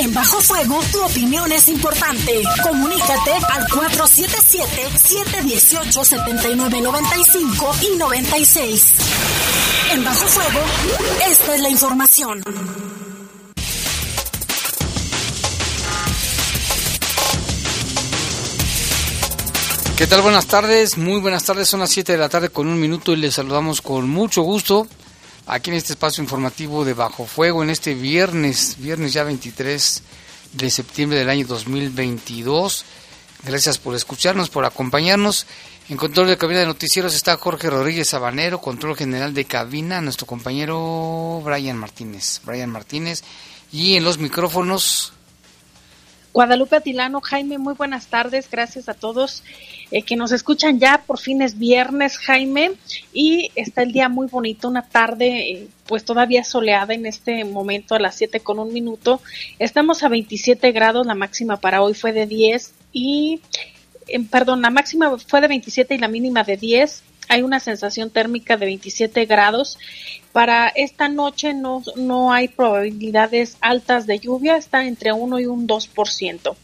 En Bajo Fuego, tu opinión es importante. Comunícate al 477-718-7995 y 96. En Bajo Fuego, esta es la información. ¿Qué tal? Buenas tardes, muy buenas tardes, son las 7 de la tarde con un minuto y les saludamos con mucho gusto aquí en este espacio informativo de Bajo Fuego en este viernes, viernes ya 23 de septiembre del año 2022. Gracias por escucharnos, por acompañarnos. En control de cabina de noticieros está Jorge Rodríguez Sabanero, control general de cabina, nuestro compañero Brian Martínez. Brian Martínez. Y en los micrófonos. Guadalupe Atilano, Jaime, muy buenas tardes. Gracias a todos eh, que nos escuchan ya. Por fin es viernes, Jaime, y está el día muy bonito, una tarde eh, pues todavía soleada en este momento a las 7 con un minuto. Estamos a 27 grados, la máxima para hoy fue de 10 y perdón, la máxima fue de 27 y la mínima de 10. Hay una sensación térmica de 27 grados. Para esta noche no, no hay probabilidades altas de lluvia, está entre 1 y un 2%.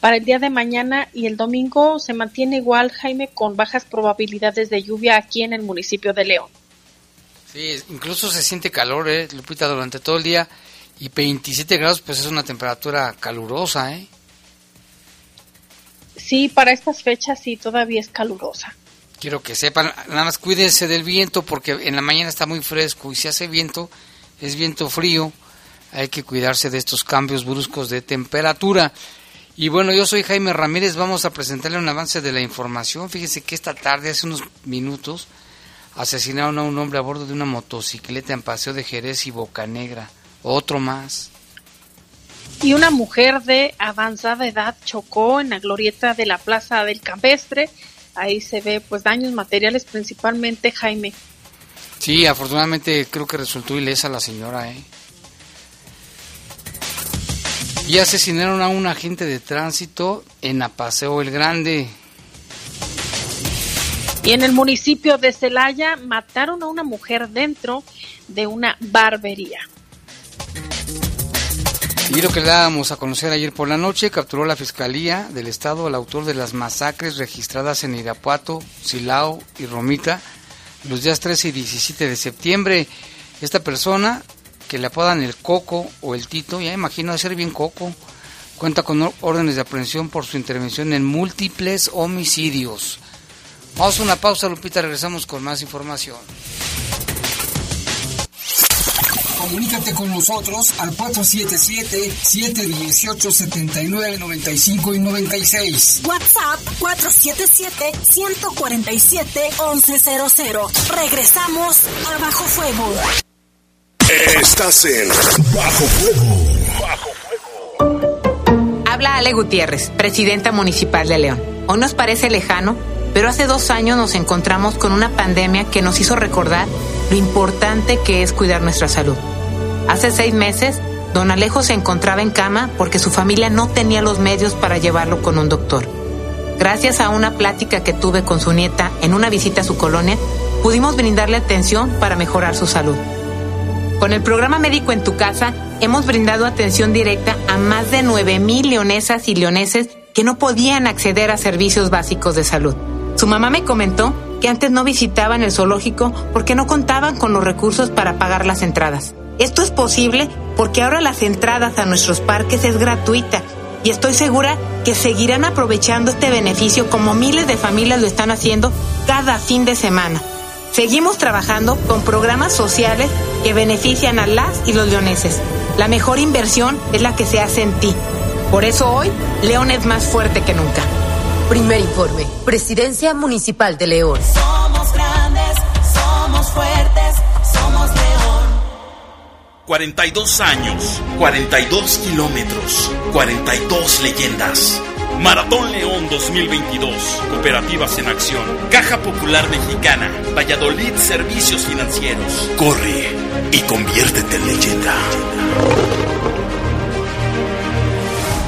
Para el día de mañana y el domingo se mantiene igual, Jaime, con bajas probabilidades de lluvia aquí en el municipio de León. Sí, incluso se siente calor, ¿eh, Lupita, durante todo el día. Y 27 grados, pues es una temperatura calurosa, ¿eh? Sí, para estas fechas sí, todavía es calurosa. Quiero que sepan, nada más cuídense del viento porque en la mañana está muy fresco y si hace viento, es viento frío, hay que cuidarse de estos cambios bruscos de temperatura. Y bueno, yo soy Jaime Ramírez, vamos a presentarle un avance de la información. Fíjese que esta tarde, hace unos minutos, asesinaron a un hombre a bordo de una motocicleta en Paseo de Jerez y Boca Negra. Otro más y una mujer de avanzada edad chocó en la glorieta de la Plaza del Campestre. Ahí se ve pues daños materiales principalmente Jaime. Sí, afortunadamente creo que resultó ilesa la señora, ¿eh? Y asesinaron a un agente de tránsito en Apaseo el Grande. Y en el municipio de Celaya mataron a una mujer dentro de una barbería. Y lo que le dábamos a conocer ayer por la noche, capturó la Fiscalía del Estado al autor de las masacres registradas en Irapuato, Silao y Romita los días 13 y 17 de septiembre. Esta persona, que le apodan el Coco o el Tito, ya imagino de ser bien Coco, cuenta con órdenes de aprehensión por su intervención en múltiples homicidios. Vamos a una pausa, Lupita, regresamos con más información. Comunícate con nosotros al 477-718-7995 y 96. WhatsApp 477-147-1100. Regresamos a Bajo Fuego. Estás en Bajo Fuego. Bajo Fuego. Habla Ale Gutiérrez, presidenta municipal de León. Hoy nos parece lejano, pero hace dos años nos encontramos con una pandemia que nos hizo recordar lo importante que es cuidar nuestra salud. Hace seis meses, don Alejo se encontraba en cama porque su familia no tenía los medios para llevarlo con un doctor. Gracias a una plática que tuve con su nieta en una visita a su colonia, pudimos brindarle atención para mejorar su salud. Con el programa Médico en tu casa, hemos brindado atención directa a más de 9.000 leonesas y leoneses que no podían acceder a servicios básicos de salud. Su mamá me comentó que antes no visitaban el zoológico porque no contaban con los recursos para pagar las entradas. Esto es posible porque ahora las entradas a nuestros parques es gratuita y estoy segura que seguirán aprovechando este beneficio como miles de familias lo están haciendo cada fin de semana. Seguimos trabajando con programas sociales que benefician a las y los leoneses. La mejor inversión es la que se hace en ti. Por eso hoy, León es más fuerte que nunca. Primer informe, Presidencia Municipal de León. Somos grandes, somos fuertes, somos León. 42 años, 42 kilómetros, 42 leyendas. Maratón León 2022. Cooperativas en acción. Caja Popular Mexicana. Valladolid Servicios Financieros. Corre y conviértete en leyenda.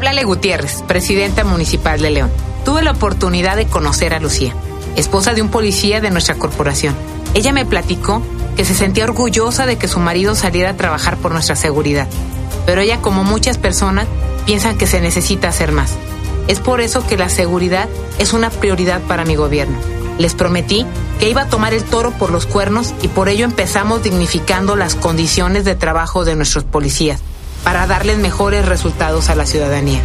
Háblale Gutiérrez, presidenta municipal de León. Tuve la oportunidad de conocer a Lucía, esposa de un policía de nuestra corporación. Ella me platicó que se sentía orgullosa de que su marido saliera a trabajar por nuestra seguridad. Pero ella, como muchas personas, piensa que se necesita hacer más. Es por eso que la seguridad es una prioridad para mi gobierno. Les prometí que iba a tomar el toro por los cuernos y por ello empezamos dignificando las condiciones de trabajo de nuestros policías para darles mejores resultados a la ciudadanía.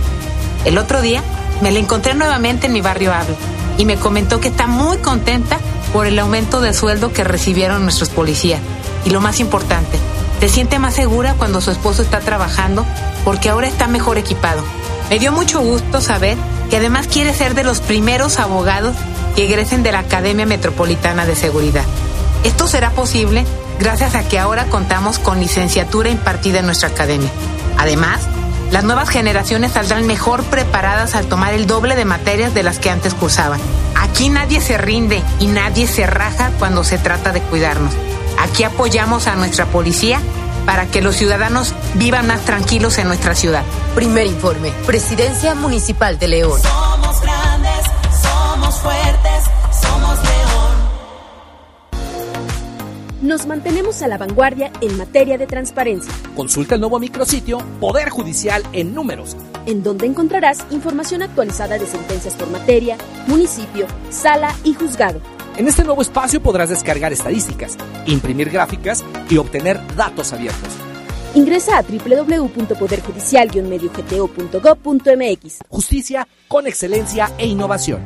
El otro día me la encontré nuevamente en mi barrio Hablo y me comentó que está muy contenta por el aumento de sueldo que recibieron nuestros policías. Y lo más importante, se siente más segura cuando su esposo está trabajando porque ahora está mejor equipado. Me dio mucho gusto saber que además quiere ser de los primeros abogados que egresen de la Academia Metropolitana de Seguridad. Esto será posible gracias a que ahora contamos con licenciatura impartida en nuestra academia. Además, las nuevas generaciones saldrán mejor preparadas al tomar el doble de materias de las que antes cursaban. Aquí nadie se rinde y nadie se raja cuando se trata de cuidarnos. Aquí apoyamos a nuestra policía para que los ciudadanos vivan más tranquilos en nuestra ciudad. Primer informe, Presidencia Municipal de León. Somos grandes, somos fuertes, Nos mantenemos a la vanguardia en materia de transparencia. Consulta el nuevo micrositio Poder Judicial en Números, en donde encontrarás información actualizada de sentencias por materia, municipio, sala y juzgado. En este nuevo espacio podrás descargar estadísticas, imprimir gráficas y obtener datos abiertos. Ingresa a www.poderjudicial-mediogto.gov.mx. Justicia con excelencia e innovación.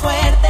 Somos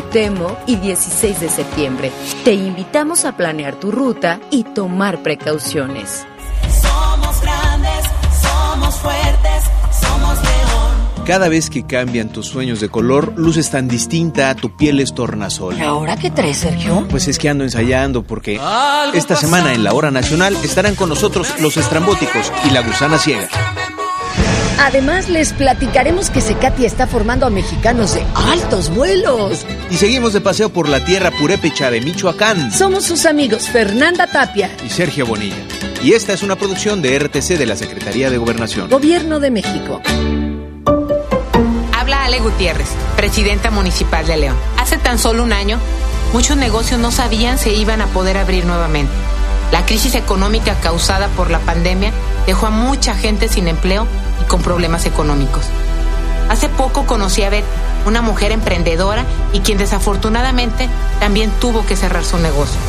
Cuauhtémoc y 16 de septiembre. Te invitamos a planear tu ruta y tomar precauciones. Somos grandes, somos fuertes, somos León. Cada vez que cambian tus sueños de color, luces tan distinta, tu piel es tornasol. ¿Y ahora qué traes, Sergio? Pues es que ando ensayando porque esta semana en la hora nacional estarán con nosotros los estrambóticos y la gusana ciega. Además, les platicaremos que Secati está formando a mexicanos de altos vuelos. Y seguimos de paseo por la tierra purépecha de Michoacán. Somos sus amigos Fernanda Tapia y Sergio Bonilla. Y esta es una producción de RTC de la Secretaría de Gobernación. Gobierno de México. Habla Ale Gutiérrez, presidenta municipal de León. Hace tan solo un año, muchos negocios no sabían si iban a poder abrir nuevamente. La crisis económica causada por la pandemia dejó a mucha gente sin empleo con problemas económicos. Hace poco conocí a Beth, una mujer emprendedora y quien desafortunadamente también tuvo que cerrar su negocio.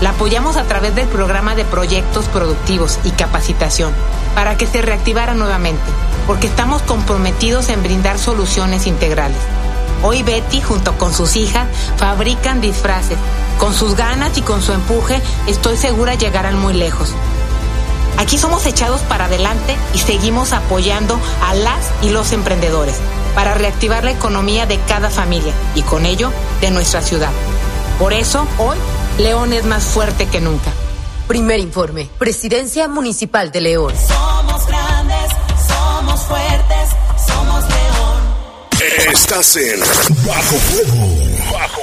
La apoyamos a través del programa de proyectos productivos y capacitación para que se reactivara nuevamente, porque estamos comprometidos en brindar soluciones integrales. Hoy Betty, junto con sus hijas, fabrican disfraces. Con sus ganas y con su empuje, estoy segura llegarán muy lejos. Aquí somos echados para adelante y seguimos apoyando a las y los emprendedores para reactivar la economía de cada familia y con ello de nuestra ciudad. Por eso, hoy, León es más fuerte que nunca. Primer informe, Presidencia Municipal de León. Somos grandes, somos fuertes, somos León. Estás en Bajo Fuego. Bajo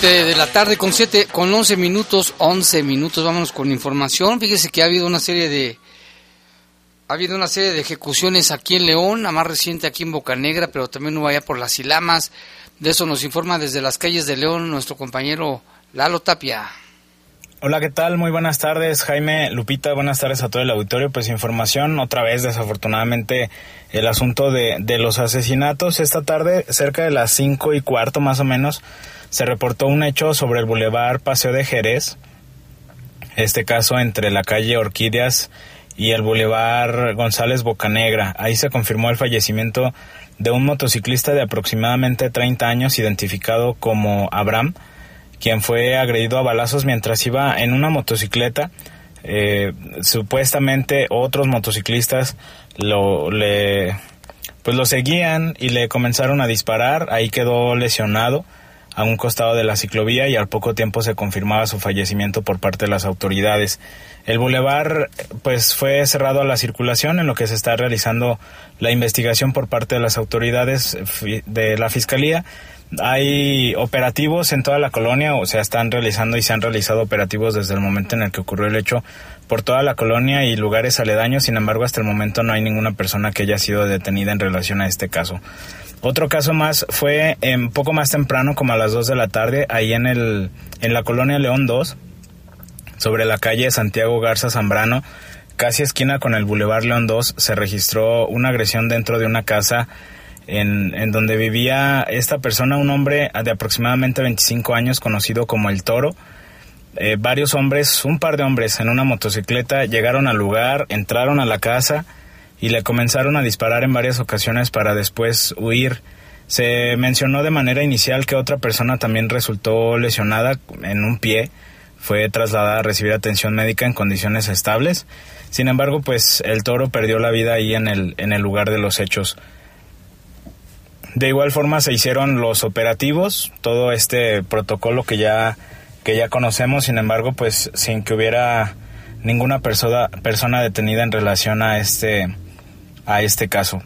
De la tarde con siete, con 11 minutos, 11 minutos, vámonos con información. Fíjese que ha habido una serie de ha habido una serie de ejecuciones aquí en León, la más reciente aquí en Bocanegra, pero también hubo allá por las Ilamas. De eso nos informa desde las calles de León nuestro compañero Lalo Tapia. Hola, ¿qué tal? Muy buenas tardes, Jaime, Lupita, buenas tardes a todo el auditorio. Pues información, otra vez, desafortunadamente, el asunto de, de los asesinatos. Esta tarde, cerca de las cinco y cuarto más o menos, se reportó un hecho sobre el bulevar Paseo de Jerez, este caso entre la calle Orquídeas y el bulevar González Bocanegra. Ahí se confirmó el fallecimiento de un motociclista de aproximadamente 30 años identificado como Abraham, quien fue agredido a balazos mientras iba en una motocicleta. Eh, supuestamente otros motociclistas lo le pues lo seguían y le comenzaron a disparar. Ahí quedó lesionado a un costado de la ciclovía y al poco tiempo se confirmaba su fallecimiento por parte de las autoridades. El bulevar pues fue cerrado a la circulación en lo que se está realizando la investigación por parte de las autoridades de la Fiscalía. Hay operativos en toda la colonia, o sea, están realizando y se han realizado operativos desde el momento en el que ocurrió el hecho por toda la colonia y lugares aledaños. Sin embargo, hasta el momento no hay ninguna persona que haya sido detenida en relación a este caso. Otro caso más fue un poco más temprano, como a las 2 de la tarde, ahí en, el, en la colonia León 2, sobre la calle Santiago Garza Zambrano, casi esquina con el Boulevard León 2, se registró una agresión dentro de una casa en, en, donde vivía esta persona, un hombre de aproximadamente 25 años conocido como el Toro. Eh, varios hombres, un par de hombres en una motocicleta llegaron al lugar, entraron a la casa y le comenzaron a disparar en varias ocasiones para después huir. Se mencionó de manera inicial que otra persona también resultó lesionada en un pie, fue trasladada a recibir atención médica en condiciones estables. Sin embargo, pues el toro perdió la vida ahí en el, en el lugar de los hechos. De igual forma se hicieron los operativos, todo este protocolo que ya, que ya conocemos, sin embargo, pues sin que hubiera ninguna persona, persona detenida en relación a este, a este caso.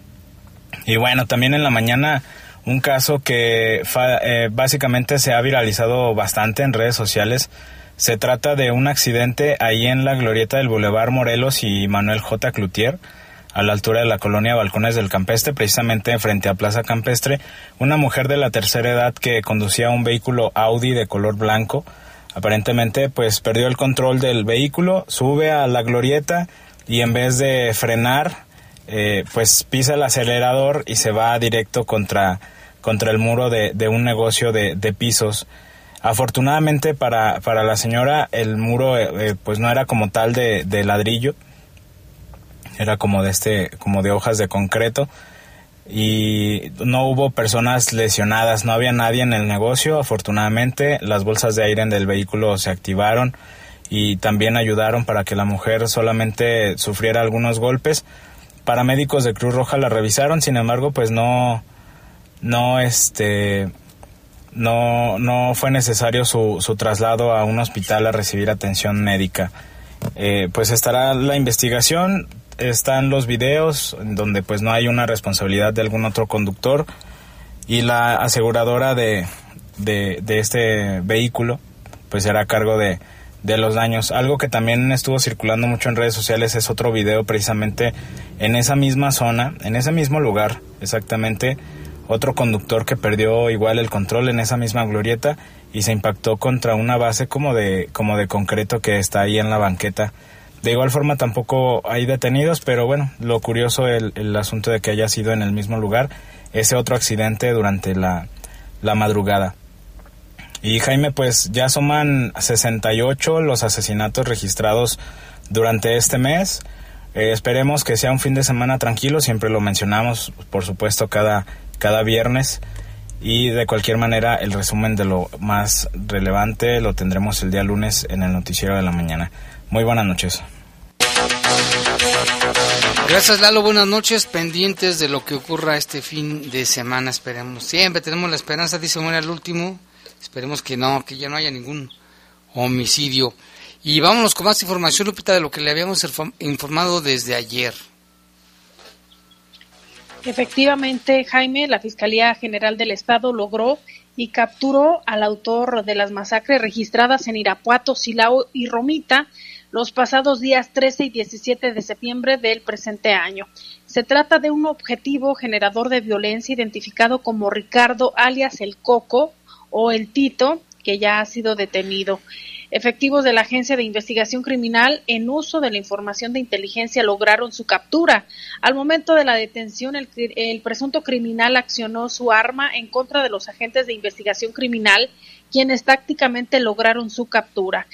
Y bueno, también en la mañana un caso que eh, básicamente se ha viralizado bastante en redes sociales. Se trata de un accidente ahí en la glorieta del Boulevard Morelos y Manuel J. Cloutier, a la altura de la colonia Balcones del Campestre, precisamente frente a Plaza Campestre. Una mujer de la tercera edad que conducía un vehículo Audi de color blanco, aparentemente pues perdió el control del vehículo, sube a la glorieta y en vez de frenar eh, pues pisa el acelerador y se va directo contra, contra el muro de, de un negocio de, de, pisos. Afortunadamente para, para la señora el muro eh, eh, pues no era como tal de, de, ladrillo, era como de este, como de hojas de concreto. Y no hubo personas lesionadas, no había nadie en el negocio, afortunadamente las bolsas de aire del vehículo se activaron y también ayudaron para que la mujer solamente sufriera algunos golpes, paramédicos de Cruz Roja la revisaron, sin embargo, pues no, no, este, no, no fue necesario su, su traslado a un hospital a recibir atención médica. Eh, pues estará la investigación. están los videos donde pues no hay una responsabilidad de algún otro conductor y la aseguradora de, de, este vehículo pues será a cargo de, de los daños. Algo que también estuvo circulando mucho en redes sociales es otro video precisamente en esa misma zona, en ese mismo lugar exactamente, otro conductor que perdió igual el control en esa misma glorieta y se impactó contra una base como de, como de concreto que está ahí en la banqueta. De igual forma tampoco hay detenidos, pero bueno, lo curioso el, el asunto de que haya sido en el mismo lugar ese otro accidente durante la, la madrugada. Y Jaime, pues ya suman 68 los asesinatos registrados durante este mes. Eh, esperemos que sea un fin de semana tranquilo, siempre lo mencionamos, por supuesto, cada, cada viernes. Y de cualquier manera, el resumen de lo más relevante lo tendremos el día lunes en el noticiero de la mañana. Muy buenas noches. Gracias Lalo, buenas noches, pendientes de lo que ocurra este fin de semana, esperemos. Siempre tenemos la esperanza, dice muere el último, esperemos que no, que ya no haya ningún homicidio. Y vámonos con más información, Lupita, de lo que le habíamos informado desde ayer. Efectivamente, Jaime, la Fiscalía General del Estado logró y capturó al autor de las masacres registradas en Irapuato, Silao y Romita los pasados días 13 y 17 de septiembre del presente año. Se trata de un objetivo generador de violencia identificado como Ricardo alias el Coco o el Tito, que ya ha sido detenido. Efectivos de la Agencia de Investigación Criminal, en uso de la información de inteligencia, lograron su captura. Al momento de la detención, el, presunto criminal accionó su arma en contra de los agentes de investigación criminal, quienes tácticamente lograron su captura.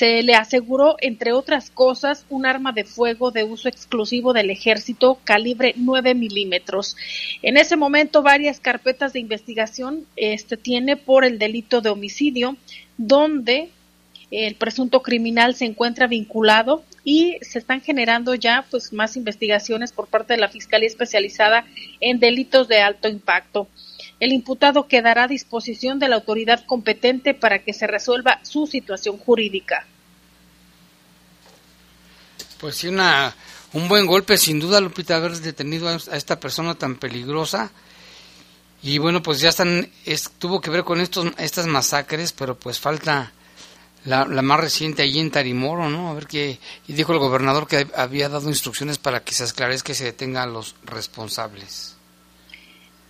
Se le aseguró, entre otras cosas, un arma de fuego de uso exclusivo del ejército calibre 9 milímetros. En ese momento, varias carpetas de investigación este, tiene por el delito de homicidio, donde el presunto criminal se encuentra vinculado y se están generando ya pues más investigaciones por parte de la Fiscalía especializada en delitos de alto impacto. El imputado quedará a disposición de la autoridad competente para que se resuelva su situación jurídica. Pues sí, una, un buen golpe, sin duda, Lupita, haber detenido a esta persona tan peligrosa. Y bueno, pues ya están, tuvo que ver con estos, estas masacres, pero pues falta la, más reciente allí en Tarimoro, ¿no? A ver qué. Y dijo el gobernador que había dado instrucciones para que se esclarezca y se detengan a los responsables.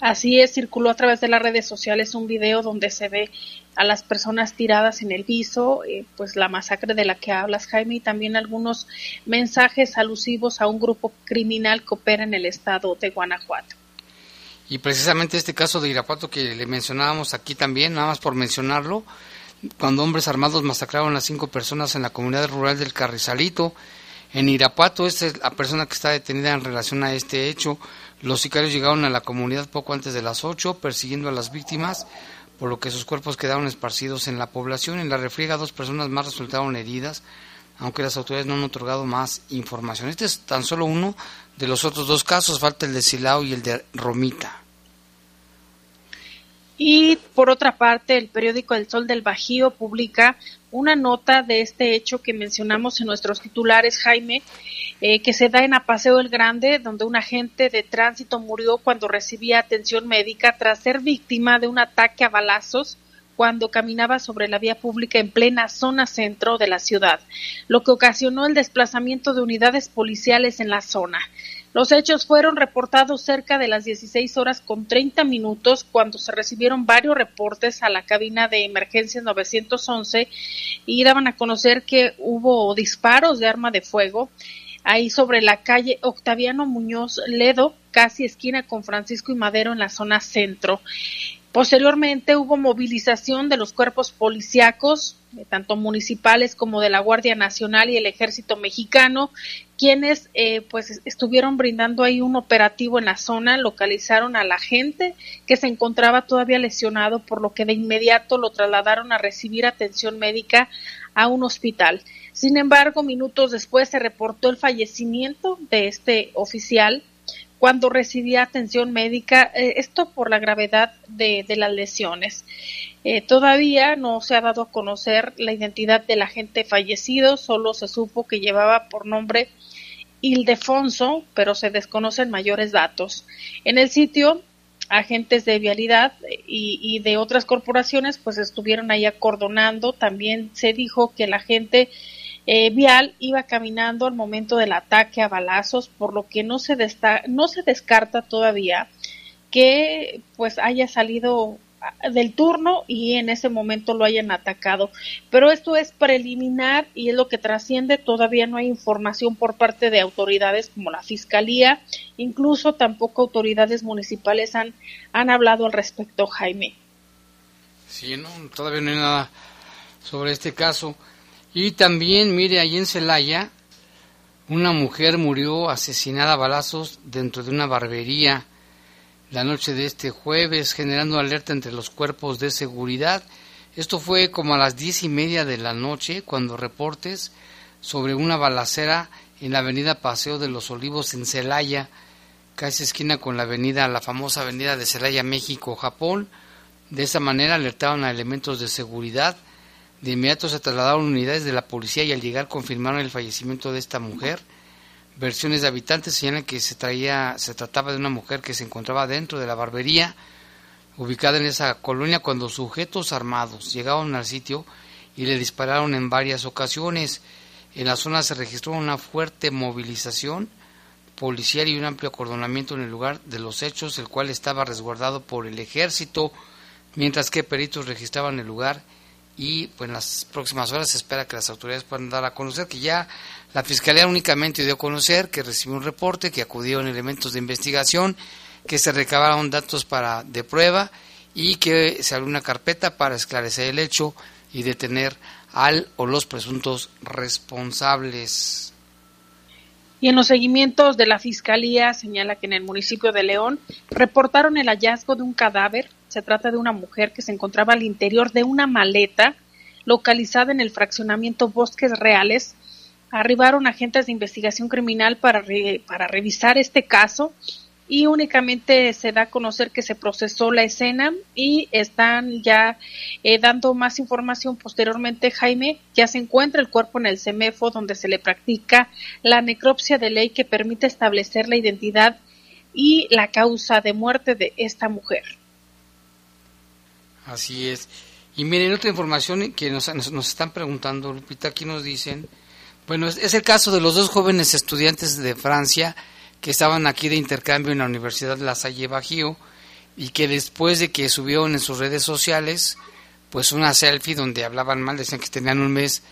Así es, circuló a través de las redes sociales un video donde se ve a las personas tiradas en el piso, eh, pues la masacre de la que hablas, Jaime, y también algunos mensajes alusivos a un grupo criminal que opera en el estado de Guanajuato. Y precisamente este caso de Irapuato que le mencionábamos aquí también, nada más por mencionarlo, cuando hombres armados masacraron a cinco personas en la comunidad rural del Carrizalito. En Irapuato, esta es la persona que está detenida en relación a este hecho. Los sicarios llegaron a la comunidad poco antes de las ocho, persiguiendo a las víctimas, por lo que sus cuerpos quedaron esparcidos en la población. En la refriega, dos personas más resultaron heridas, aunque las autoridades no han otorgado más información. Este es tan solo uno de los otros dos casos, falta el de Silao y el de Romita. Y por otra parte, el periódico El Sol del Bajío publica una nota de este hecho que mencionamos en nuestros titulares, Jaime, eh, que se da en Apaseo el Grande, donde un agente de tránsito murió cuando recibía atención médica tras ser víctima de un ataque a balazos cuando caminaba sobre la vía pública en plena zona centro de la ciudad, lo que ocasionó el desplazamiento de unidades policiales en la zona. Los hechos fueron reportados cerca de las 16 horas con 30 minutos cuando se recibieron varios reportes a la cabina de emergencia 911 y daban a conocer que hubo disparos de arma de fuego ahí sobre la calle Octaviano Muñoz Ledo, casi esquina con Francisco y Madero en la zona centro. Posteriormente hubo movilización de los cuerpos policíacos, eh, tanto municipales como de la Guardia Nacional y el Ejército Mexicano, quienes eh, pues estuvieron brindando ahí un operativo en la zona, localizaron a la gente que se encontraba todavía lesionado, por lo que de inmediato lo trasladaron a recibir atención médica a un hospital. Sin embargo, minutos después se reportó el fallecimiento de este oficial cuando recibía atención médica, eh, esto por la gravedad de, las lesiones. Eh, todavía no se ha dado a conocer la identidad del agente fallecido, solo se supo que llevaba por nombre Ildefonso, pero se desconocen mayores datos. En el sitio, agentes de vialidad y, de otras corporaciones pues estuvieron ahí acordonando. También se dijo que la gente eh, vial iba caminando al momento del ataque a balazos, por lo que no se, no se descarta todavía que pues haya salido del turno y en ese momento lo hayan atacado. Pero esto es preliminar y es lo que trasciende. Todavía no hay información por parte de autoridades como la Fiscalía, incluso tampoco autoridades municipales han, han hablado al respecto, Jaime. Sí, no, todavía no hay nada sobre este caso. Y también, mire, ahí en Celaya, una mujer murió asesinada a balazos dentro de una barbería la noche de este jueves, generando alerta entre los cuerpos de seguridad. Esto fue como a las diez y media de la noche, cuando reportes sobre una balacera en la avenida Paseo de los Olivos en Celaya, casi esquina con la avenida, la famosa avenida de Celaya, México, Japón. De esa manera alertaron a elementos de seguridad. De inmediato se trasladaron unidades de la policía y al llegar confirmaron el fallecimiento de esta mujer. Versiones de habitantes señalan que se, traía, se trataba de una mujer que se encontraba dentro de la barbería ubicada en esa colonia cuando sujetos armados llegaron al sitio y le dispararon en varias ocasiones. En la zona se registró una fuerte movilización policial y un amplio acordonamiento en el lugar de los hechos, el cual estaba resguardado por el ejército, mientras que peritos registraban el lugar y pues en las próximas horas se espera que las autoridades puedan dar a conocer que ya la Fiscalía únicamente dio a conocer que recibió un reporte, que acudieron elementos de investigación, que se recabaron datos para de prueba y que se abrió una carpeta para esclarecer el hecho y detener al o los presuntos responsables. Y en los seguimientos de la Fiscalía señala que en el municipio de León reportaron el hallazgo de un cadáver se trata de una mujer que se encontraba al interior de una maleta localizada en el fraccionamiento Bosques Reales. Arribaron agentes de investigación criminal para, para revisar este caso y únicamente se da a conocer que se procesó la escena y están ya eh, dando más información posteriormente. Jaime, ya se encuentra el cuerpo en el CEMEFO donde se le practica la necropsia de ley que permite establecer la identidad y la causa de muerte de esta mujer. Así es. Y miren, otra información que nos, nos, están preguntando, Lupita, aquí nos dicen, bueno, es, el caso de los dos jóvenes estudiantes de Francia que estaban aquí de intercambio en la Universidad de La Salle Bajío y que después de que subieron en sus redes sociales, pues una selfie donde hablaban mal, decían que tenían un mes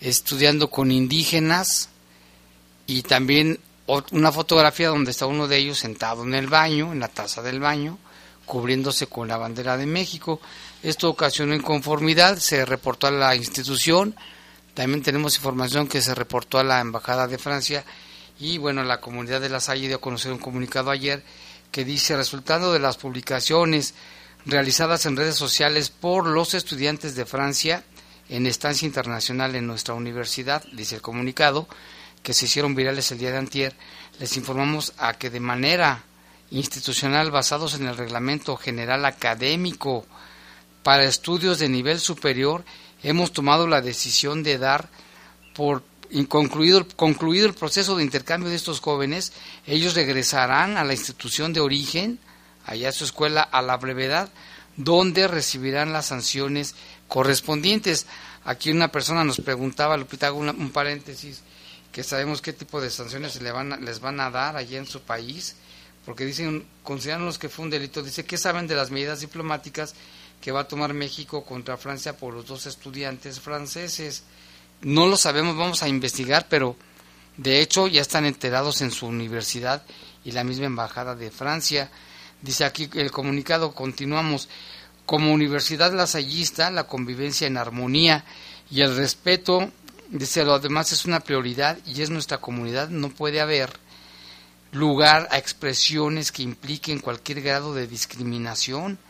estudiando con indígenas y también una fotografía donde está uno de ellos sentado en el baño, en la taza del baño, cubriéndose con la bandera de México. Esto ocasionó inconformidad, se reportó a la institución, también tenemos información que se reportó a la Embajada de Francia y bueno, la comunidad de la Salle dio a conocer un comunicado ayer que dice, resultado de las publicaciones realizadas en redes sociales por los estudiantes de Francia en estancia internacional en nuestra universidad, dice el comunicado, que se hicieron virales el día de antier, les informamos a que de manera institucional basados en el Reglamento General Académico para estudios de nivel superior, hemos tomado la decisión de dar por concluido, concluido el proceso de intercambio de estos jóvenes, ellos regresarán a la institución de origen, allá a su escuela, a la brevedad, donde recibirán las sanciones correspondientes. Aquí una persona nos preguntaba, Lupita, hago un paréntesis, que sabemos qué tipo de sanciones le van les van a dar allá en su país porque dicen, consideran los que fue un delito, dice, ¿qué saben de las medidas diplomáticas que va a tomar México contra Francia por los dos estudiantes franceses? No lo sabemos, vamos a investigar, pero de hecho ya están enterados en su universidad y la misma embajada de Francia. Dice aquí el comunicado, continuamos, como universidad lasallista, la convivencia en armonía y el respeto, dice, lo demás es una prioridad y es nuestra comunidad, no puede haber lugar a expresiones que impliquen cualquier grado de discriminación,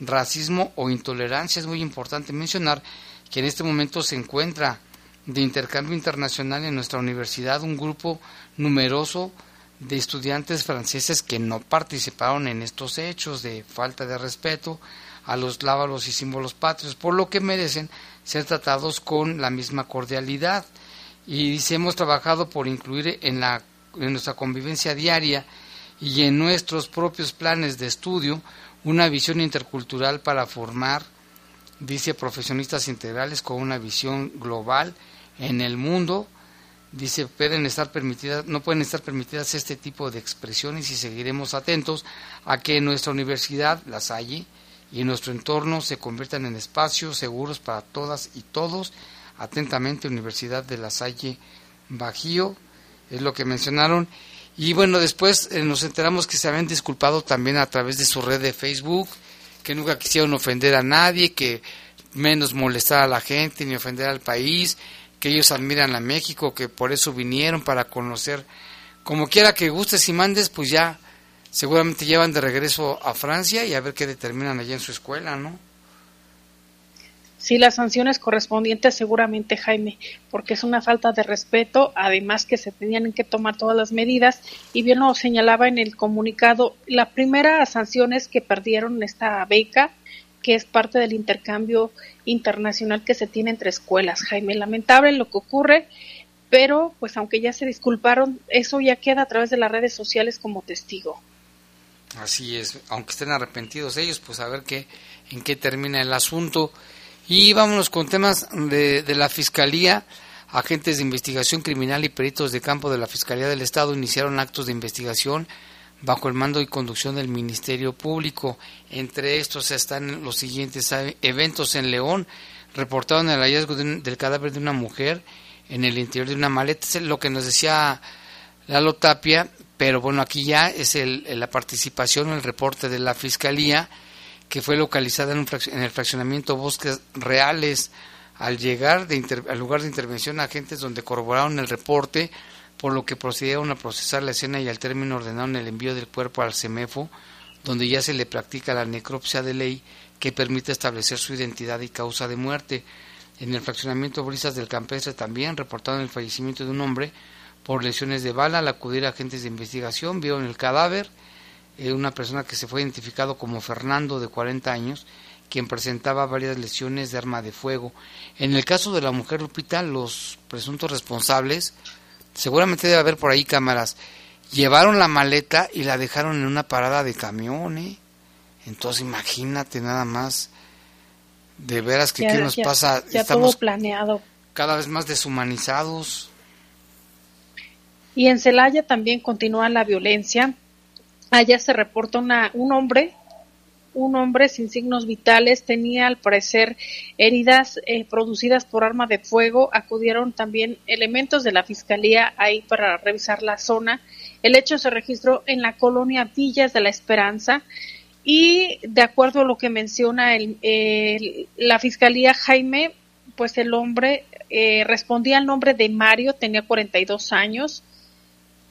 racismo o intolerancia. Es muy importante mencionar que en este momento se encuentra de intercambio internacional en nuestra universidad un grupo numeroso de estudiantes franceses que no participaron en estos hechos de falta de respeto a los lábalos y símbolos patrios, por lo que merecen ser tratados con la misma cordialidad. Y dice, hemos trabajado por incluir en la en nuestra convivencia diaria y en nuestros propios planes de estudio una visión intercultural para formar, dice, profesionistas integrales con una visión global en el mundo. Dice, pueden estar permitidas, no pueden estar permitidas este tipo de expresiones y seguiremos atentos a que nuestra universidad, la Salle, y nuestro entorno se conviertan en espacios seguros para todas y todos. Atentamente, Universidad de La Salle Bajío, es lo que mencionaron. Y bueno, después eh, nos enteramos que se habían disculpado también a través de su red de Facebook, que nunca quisieron ofender a nadie, que menos molestar a la gente ni ofender al país, que ellos admiran a México, que por eso vinieron para conocer, como quiera que gustes y mandes, pues ya seguramente llevan de regreso a Francia y a ver qué determinan allá en su escuela, ¿no? Sí, las sanciones correspondientes seguramente, Jaime, porque es una falta de respeto, además que se tenían que tomar todas las medidas, y bien lo señalaba en el comunicado, la primera sanción es que perdieron esta beca, que es parte del intercambio internacional que se tiene entre escuelas. Jaime, lamentable lo que ocurre, pero pues aunque ya se disculparon, eso ya queda a través de las redes sociales como testigo. Así es, aunque estén arrepentidos ellos, pues a ver qué, en qué termina el asunto. Y vámonos con temas de, de, la Fiscalía. Agentes de investigación criminal y peritos de campo de la Fiscalía del Estado iniciaron actos de investigación bajo el mando y conducción del Ministerio Público. Entre estos están los siguientes eventos en León. Reportaron el hallazgo del cadáver de una mujer en el interior de una maleta. Es lo que nos decía Lalo Tapia, pero bueno, aquí ya es el, la participación, el reporte de la Fiscalía que fue localizada en, un en el fraccionamiento Bosques Reales. Al llegar de al lugar de intervención, agentes donde corroboraron el reporte, por lo que procedieron a procesar la escena y al término ordenaron el envío del cuerpo al CEMEFO, donde ya se le practica la necropsia de ley que permite establecer su identidad y causa de muerte. En el fraccionamiento Brisas del Campestre también reportaron el fallecimiento de un hombre por lesiones de bala. Al acudir a agentes de investigación, vieron el cadáver eh, una persona que se fue identificado como Fernando de 40 años, quien presentaba varias lesiones de arma de fuego. En el caso de la mujer Lupita, los presuntos responsables, seguramente debe haber por ahí cámaras, llevaron la maleta y la dejaron en una parada de camión, ¿eh? Entonces imagínate nada más, de veras que qué nos pasa, ya estamos todo planeado. cada vez más deshumanizados. Y en Celaya también continúa la violencia Allá se reporta una, un hombre, un hombre sin signos vitales, tenía al parecer heridas eh, producidas por arma de fuego. Acudieron también elementos de la fiscalía ahí para revisar la zona. El hecho se registró en la colonia Villas de la Esperanza y de acuerdo a lo que menciona el, la fiscalía Jaime, pues el hombre eh, respondía al nombre de Mario, tenía 42 años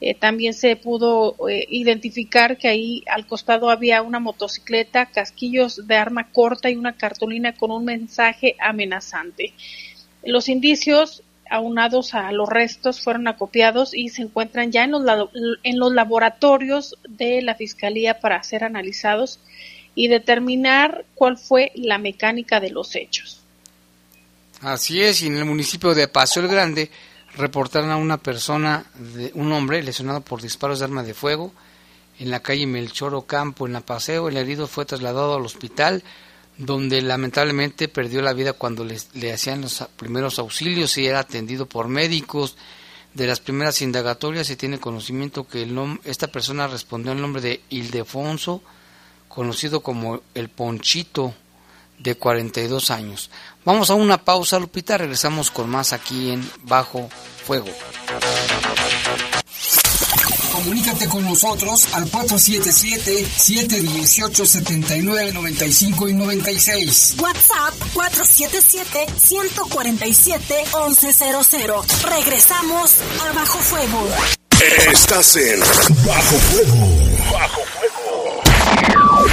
eh, también se pudo eh, identificar que ahí al costado había una motocicleta, casquillos de arma corta y una cartulina con un mensaje amenazante. Los indicios aunados a los restos fueron acopiados y se encuentran ya en los, en los laboratorios de la Fiscalía para ser analizados y determinar cuál fue la mecánica de los hechos. Así es, y en el municipio de Paso el Grande reportaron a una persona, de, un hombre lesionado por disparos de arma de fuego en la calle Melchor Ocampo, en la Paseo. El herido fue trasladado al hospital, donde lamentablemente perdió la vida cuando le, hacían los primeros auxilios y era atendido por médicos. De las primeras indagatorias se tiene conocimiento que el esta persona respondió al nombre de Ildefonso, conocido como el Ponchito, de 42 años. Vamos a una pausa, Lupita, regresamos con más aquí en Bajo Fuego. Comunícate con nosotros al 477-718-7995 y 96. WhatsApp 477-147-1100. Regresamos a Bajo Fuego. Estás en Bajo Fuego. Bajo Fuego.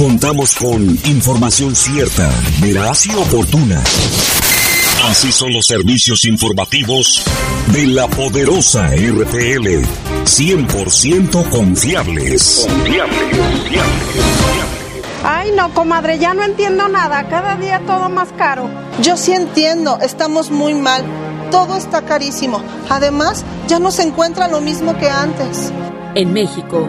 Contamos con información cierta, veraz y oportuna. Así son los servicios informativos de la poderosa RTL. 100% confiables. Confiables, Ay, no, comadre, ya no entiendo nada. Cada día todo más caro. Yo sí entiendo, estamos muy mal. Todo está carísimo. Además, ya no se encuentra lo mismo que antes. En México,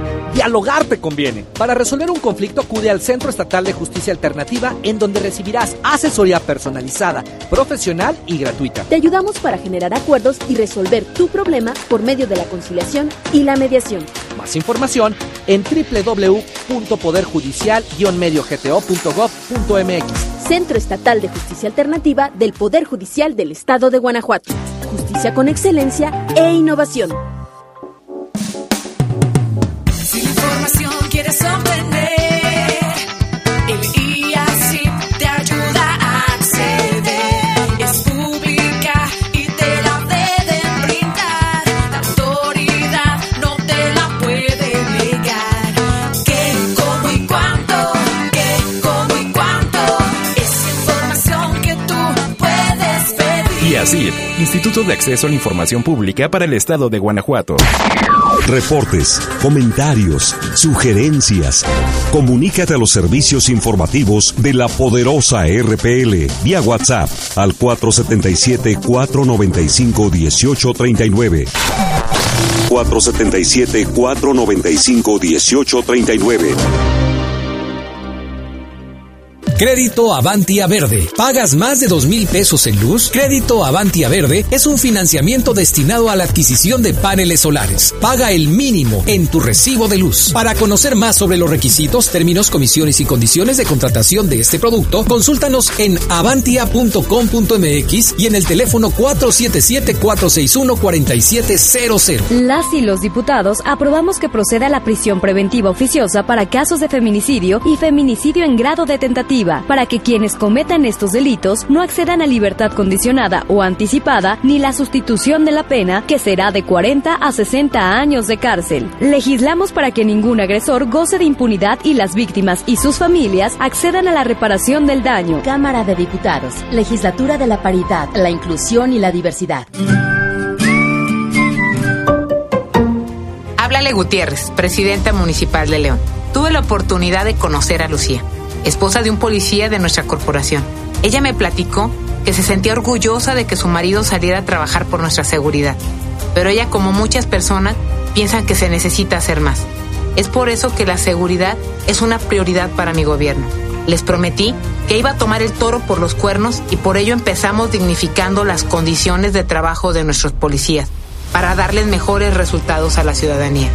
Dialogar te conviene. Para resolver un conflicto acude al Centro Estatal de Justicia Alternativa en donde recibirás asesoría personalizada, profesional y gratuita. Te ayudamos para generar acuerdos y resolver tu problema por medio de la conciliación y la mediación. Más información en www.poderjudicial-mediogto.gov.mx. Centro Estatal de Justicia Alternativa del Poder Judicial del Estado de Guanajuato. Justicia con excelencia e innovación. Quieres obtener. El IASIP te ayuda a acceder. Es pública y te la deben brindar. La autoridad no te la puede negar. ¿Qué, cómo y cuánto? ¿Qué, cómo y cuánto? Es información que tú puedes pedir. IASIP, Instituto de Acceso a la Información Pública para el Estado de Guanajuato. Reportes, comentarios, sugerencias. Comunícate a los servicios informativos de la poderosa RPL vía WhatsApp al 477-495-1839. 477-495-1839. Crédito Avantia Verde. ¿Pagas más de dos mil pesos en luz? Crédito Avantia Verde es un financiamiento destinado a la adquisición de paneles solares. Paga el mínimo en tu recibo de luz. Para conocer más sobre los requisitos, términos, comisiones y condiciones de contratación de este producto, consúltanos en avantia.com.mx y en el teléfono 477-461-4700. Las y los diputados aprobamos que proceda la prisión preventiva oficiosa para casos de feminicidio y feminicidio en grado de tentativa para que quienes cometan estos delitos no accedan a libertad condicionada o anticipada ni la sustitución de la pena, que será de 40 a 60 años de cárcel. Legislamos para que ningún agresor goce de impunidad y las víctimas y sus familias accedan a la reparación del daño. Cámara de Diputados, Legislatura de la Paridad, la Inclusión y la Diversidad. Háblale Gutiérrez, presidenta municipal de León. Tuve la oportunidad de conocer a Lucía esposa de un policía de nuestra corporación. Ella me platicó que se sentía orgullosa de que su marido saliera a trabajar por nuestra seguridad. Pero ella, como muchas personas, piensa que se necesita hacer más. Es por eso que la seguridad es una prioridad para mi gobierno. Les prometí que iba a tomar el toro por los cuernos y por ello empezamos dignificando las condiciones de trabajo de nuestros policías para darles mejores resultados a la ciudadanía.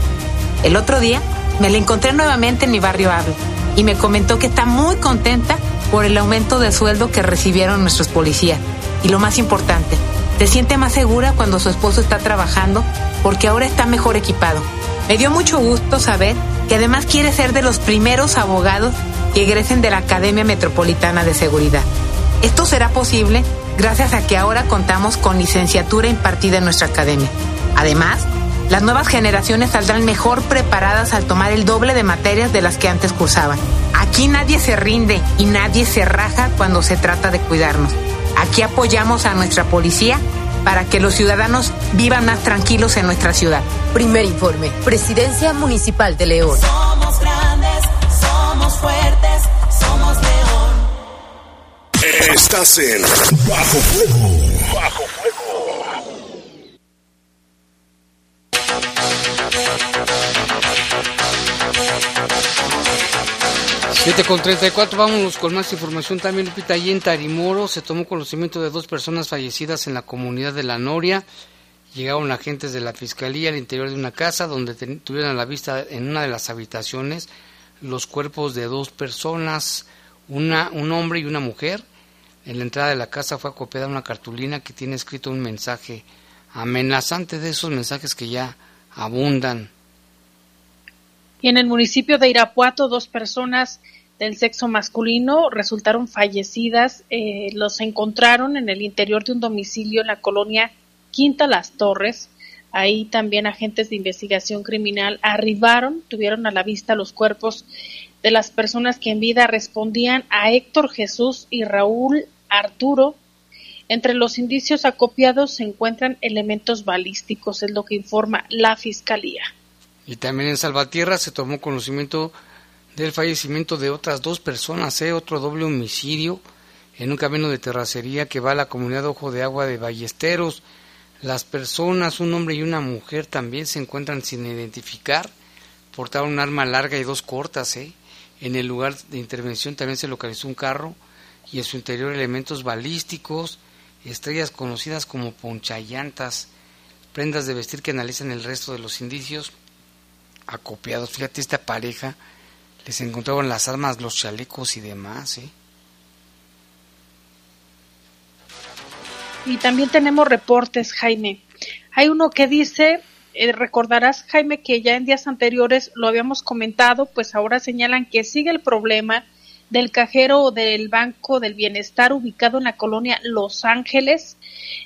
El otro día me la encontré nuevamente en mi barrio Ave y me comentó que está muy contenta por el aumento de sueldo que recibieron nuestros policías. Y lo más importante, se siente más segura cuando su esposo está trabajando porque ahora está mejor equipado. Me dio mucho gusto saber que además quiere ser de los primeros abogados que egresen de la Academia Metropolitana de Seguridad. Esto será posible gracias a que ahora contamos con licenciatura impartida en nuestra academia. Además, las nuevas generaciones saldrán mejor preparadas al tomar el doble de materias de las que antes cursaban. Aquí nadie se rinde y nadie se raja cuando se trata de cuidarnos. Aquí apoyamos a nuestra policía para que los ciudadanos vivan más tranquilos en nuestra ciudad. Primer informe, Presidencia Municipal de León. Somos grandes, somos fuertes, somos León. Estás en Bajo Fuego. Bajo Fuego. 7 con 34, vámonos con más información también, Lupita. Allí en Tarimoro se tomó conocimiento de dos personas fallecidas en la comunidad de La Noria. Llegaron agentes de la fiscalía al interior de una casa donde tuvieron a la vista en una de las habitaciones los cuerpos de dos personas, una, un hombre y una mujer. En la entrada de la casa fue acopiada una cartulina que tiene escrito un mensaje amenazante de esos mensajes que ya abundan. Y en el municipio de Irapuato, dos personas del sexo masculino resultaron fallecidas. Eh, los encontraron en el interior de un domicilio en la colonia Quinta Las Torres. Ahí también agentes de investigación criminal arribaron, tuvieron a la vista los cuerpos de las personas que en vida respondían a Héctor Jesús y Raúl Arturo. Entre los indicios acopiados se encuentran elementos balísticos, es lo que informa la Fiscalía. Y también en Salvatierra se tomó conocimiento del fallecimiento de otras dos personas, ¿eh? otro doble homicidio en un camino de terracería que va a la comunidad Ojo de Agua de Ballesteros. Las personas, un hombre y una mujer, también se encuentran sin identificar. Portaban un arma larga y dos cortas. ¿eh? En el lugar de intervención también se localizó un carro y en su interior elementos balísticos, estrellas conocidas como ponchallantas, prendas de vestir que analizan el resto de los indicios acopiados. Fíjate, esta pareja les encontraban las armas, los chalecos y demás. ¿eh? Y también tenemos reportes, Jaime. Hay uno que dice, eh, recordarás, Jaime, que ya en días anteriores lo habíamos comentado, pues ahora señalan que sigue el problema del cajero del Banco del Bienestar ubicado en la colonia Los Ángeles.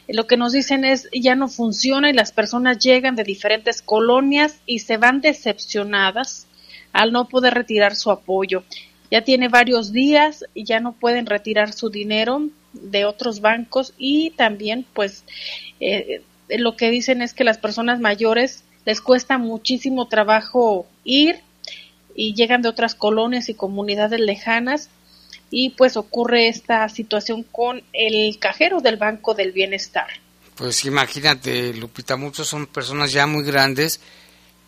Lo que nos dicen es ya no funciona y las personas llegan de diferentes colonias y se van decepcionadas al no poder retirar su apoyo. Ya tiene varios días y ya no pueden retirar su dinero de otros bancos y también pues eh, lo que dicen es que las personas mayores les cuesta muchísimo trabajo ir y llegan de otras colonias y comunidades lejanas y pues ocurre esta situación con el cajero del Banco del Bienestar. Pues imagínate, Lupita, muchos son personas ya muy grandes,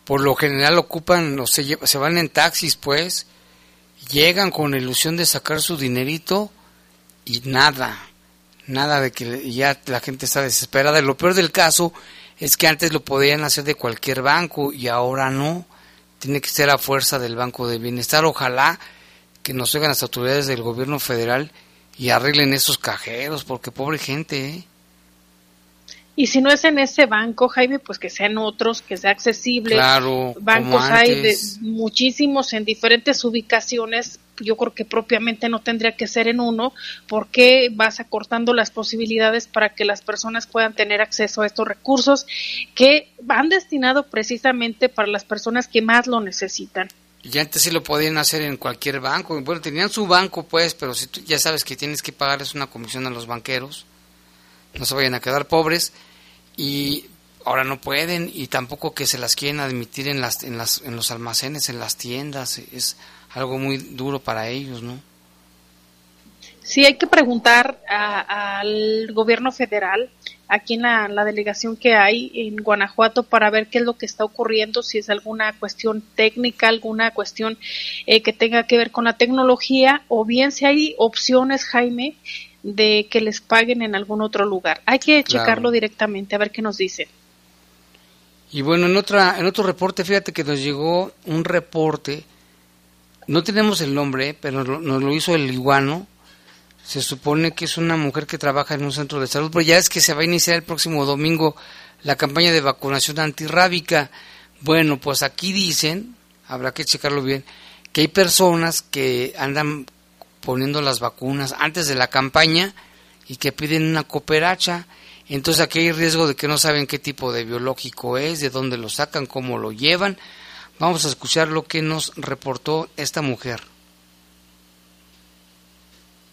por lo general ocupan o se, se van en taxis, pues, llegan con ilusión de sacar su dinerito y nada, nada de que ya la gente está desesperada. Lo peor del caso es que antes lo podían hacer de cualquier banco y ahora no tiene que ser a fuerza del Banco de Bienestar. Ojalá que nos oigan las autoridades del gobierno federal y arreglen esos cajeros, porque pobre gente, ¿eh? Y si no es en ese banco, Jaime, pues que sean otros, que sea accesible. Claro, Bancos hay de muchísimos en diferentes ubicaciones. Yo creo que propiamente no tendría que ser en uno, porque vas acortando las posibilidades para que las personas puedan tener acceso a estos recursos que van destinados precisamente para las personas que más lo necesitan. Y antes sí lo podían hacer en cualquier banco. Bueno, tenían su banco, pues, pero si ya sabes que tienes que pagarles una comisión a los banqueros no se vayan a quedar pobres y ahora no pueden y tampoco que se las quieren admitir en las en las en los almacenes en las tiendas es algo muy duro para ellos no sí hay que preguntar al gobierno federal aquí en la, la, delegación que hay en Guanajuato para ver qué es lo que está ocurriendo, si es alguna cuestión técnica, alguna cuestión eh, que tenga que ver con la tecnología o bien si hay opciones, Jaime, de que les paguen en algún otro lugar. Hay que checarlo directamente a ver qué nos dicen. Y bueno, en otra en otro reporte, fíjate que nos llegó un reporte. No tenemos el nombre, pero nos lo hizo el iguano. Se supone que es una mujer que trabaja en un centro de salud, pero ya es que se va a iniciar el próximo domingo la campaña de vacunación antirrábica. Bueno, pues aquí dicen, habrá que checarlo bien, que hay personas que andan poniendo las vacunas antes de la campaña y que piden una cooperacha. Entonces aquí hay riesgo de que no saben qué tipo de biológico es, de dónde lo sacan, cómo lo llevan. Vamos a escuchar lo que nos reportó esta mujer.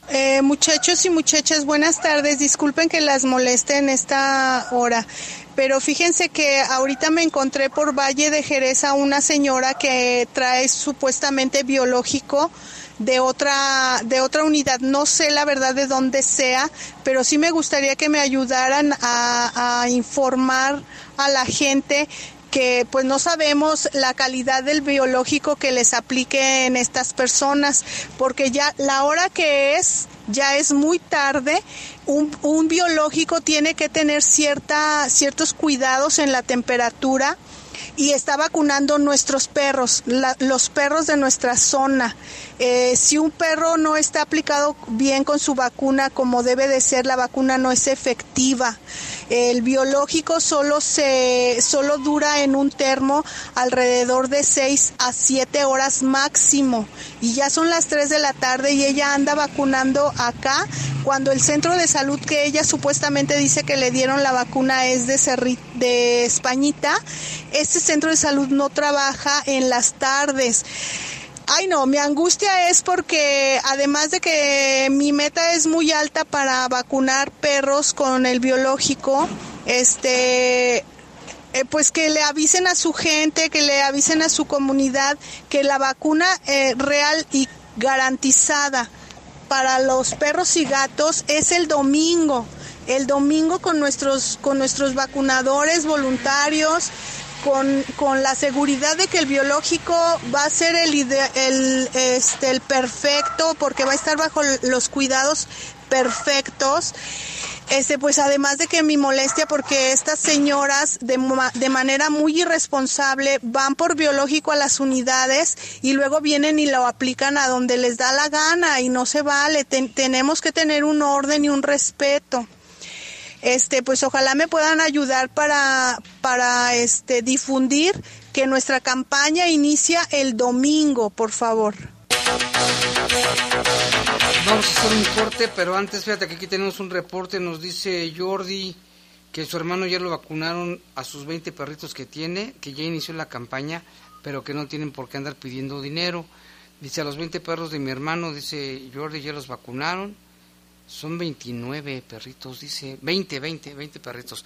Eh, muchachos y muchachas, buenas tardes. Disculpen que las moleste en esta hora, pero fíjense que ahorita me encontré por Valle de Jerez a una señora que trae supuestamente biológico de otra, de otra unidad. No sé la verdad de dónde sea, pero sí me gustaría que me ayudaran a, a informar a la gente que pues no sabemos la calidad del biológico que les aplique en estas personas, porque ya la hora que es, ya es muy tarde, un, biológico tiene que tener cierta, ciertos cuidados en la temperatura y está vacunando nuestros perros, los perros de nuestra zona. Eh, si un perro no está aplicado bien con su vacuna como debe de ser, la vacuna no es efectiva. El biológico solo se solo dura en un termo alrededor de 6 a 7 horas máximo y ya son las 3 de la tarde y ella anda vacunando acá cuando el centro de salud que ella supuestamente dice que le dieron la vacuna es de de Españita, este centro de salud no trabaja en las tardes. Ay no, mi angustia es porque además de que mi meta es muy alta para vacunar perros con el biológico, este, eh, pues que le avisen a su gente, que le avisen a su comunidad que la vacuna eh, real y garantizada para los perros y gatos es el domingo. El domingo con nuestros, con nuestros vacunadores voluntarios, con, con, la seguridad de que el biológico va a ser el, el, este, el perfecto, porque va a estar bajo los cuidados perfectos. Este, pues además de que mi molestia porque estas señoras de, de, manera muy irresponsable van por biológico a las unidades y luego vienen y lo aplican a donde les da la gana y no se vale. Ten, tenemos que tener un orden y un respeto este pues ojalá me puedan ayudar para para este difundir que nuestra campaña inicia el domingo, por favor. Vamos a hacer un corte, pero antes fíjate que aquí tenemos un reporte, nos dice Jordi que su hermano ya lo vacunaron a sus 20 perritos que tiene, que ya inició la campaña, pero que no tienen por qué andar pidiendo dinero. Dice a los 20 perros de mi hermano, dice Jordi, ya los vacunaron son 29 perritos, dice, 20, 20, 20 perritos.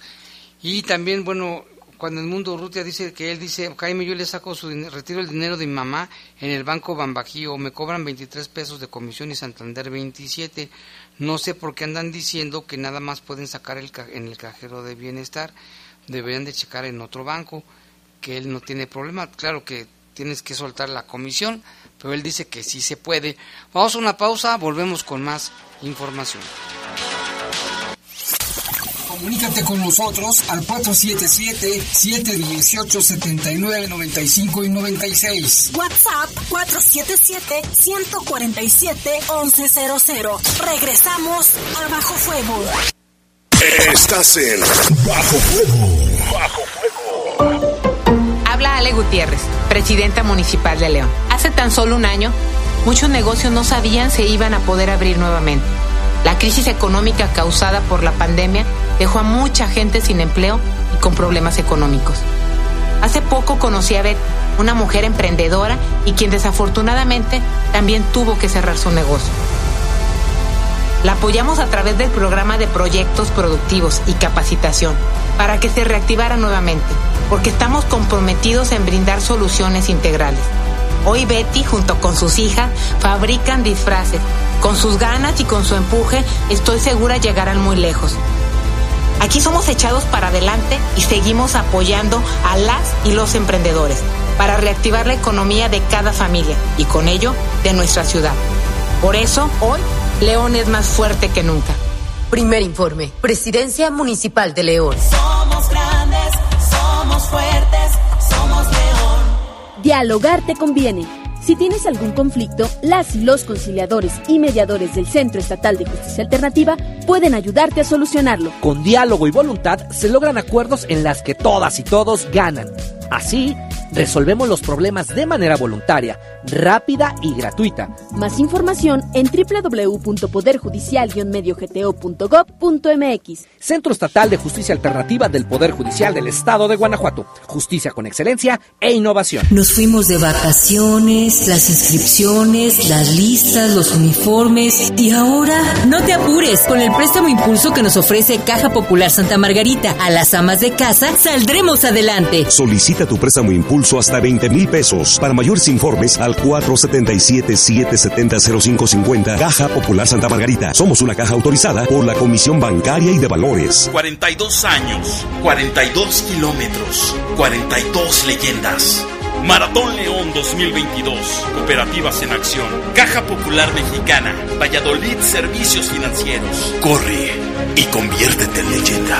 Y también, bueno, cuando el mundo Rutia dice que él dice, Jaime, yo le saco su retiro el dinero de mi mamá en el banco Bambajío, me cobran 23 pesos de comisión y Santander 27. No sé por qué andan diciendo que nada más pueden sacar el, en el cajero de bienestar, deberían de checar en otro banco, que él no tiene problema. Claro que tienes que soltar la comisión, pero él dice que sí se puede. Vamos a una pausa, volvemos con más información. Comunícate con nosotros al 477-718-7995 y 96. WhatsApp 477-147-1100. Regresamos a Bajo Fuego. Estás en Bajo Fuego. Bajo Fuego. Habla Ale Gutiérrez, presidenta municipal de León. Hace tan solo un año, muchos negocios no sabían si iban a poder abrir nuevamente. La crisis económica causada por la pandemia dejó a mucha gente sin empleo y con problemas económicos. Hace poco conocí a Beth, una mujer emprendedora y quien desafortunadamente también tuvo que cerrar su negocio. La apoyamos a través del programa de proyectos productivos y capacitación para que se reactivara nuevamente, porque estamos comprometidos en brindar soluciones integrales. Hoy Betty, junto con sus hijas, fabrican disfraces. Con sus ganas y con su empuje, estoy segura llegarán muy lejos. Aquí somos echados para adelante y seguimos apoyando a las y los emprendedores para reactivar la economía de cada familia y con ello de nuestra ciudad. Por eso, hoy, León es más fuerte que nunca. Primer informe, Presidencia Municipal de León. Somos grandes, somos fuertes. Dialogar te conviene. Si tienes algún conflicto, las y los conciliadores y mediadores del Centro Estatal de Justicia Alternativa pueden ayudarte a solucionarlo. Con diálogo y voluntad se logran acuerdos en las que todas y todos ganan. Así, resolvemos los problemas de manera voluntaria, rápida y gratuita. Más información en www.poderjudicial-mediogto.gov.mx. Centro Estatal de Justicia Alternativa del Poder Judicial del Estado de Guanajuato. Justicia con excelencia e innovación. Nos fuimos de vacaciones, las inscripciones, las listas, los uniformes y ahora no te apures con el préstamo impulso que nos ofrece Caja Popular Santa Margarita. A las amas de casa saldremos adelante. Solicita tu préstamo impulso hasta 20 mil pesos. Para mayores informes al 477-770-0550. Caja Popular Santa Margarita. Somos una caja autorizada por la Comisión Bancaria y de Valores. 42 años, 42 kilómetros, 42 leyendas. Maratón León 2022. Cooperativas en acción. Caja Popular Mexicana. Valladolid Servicios Financieros. Corre y conviértete en leyenda.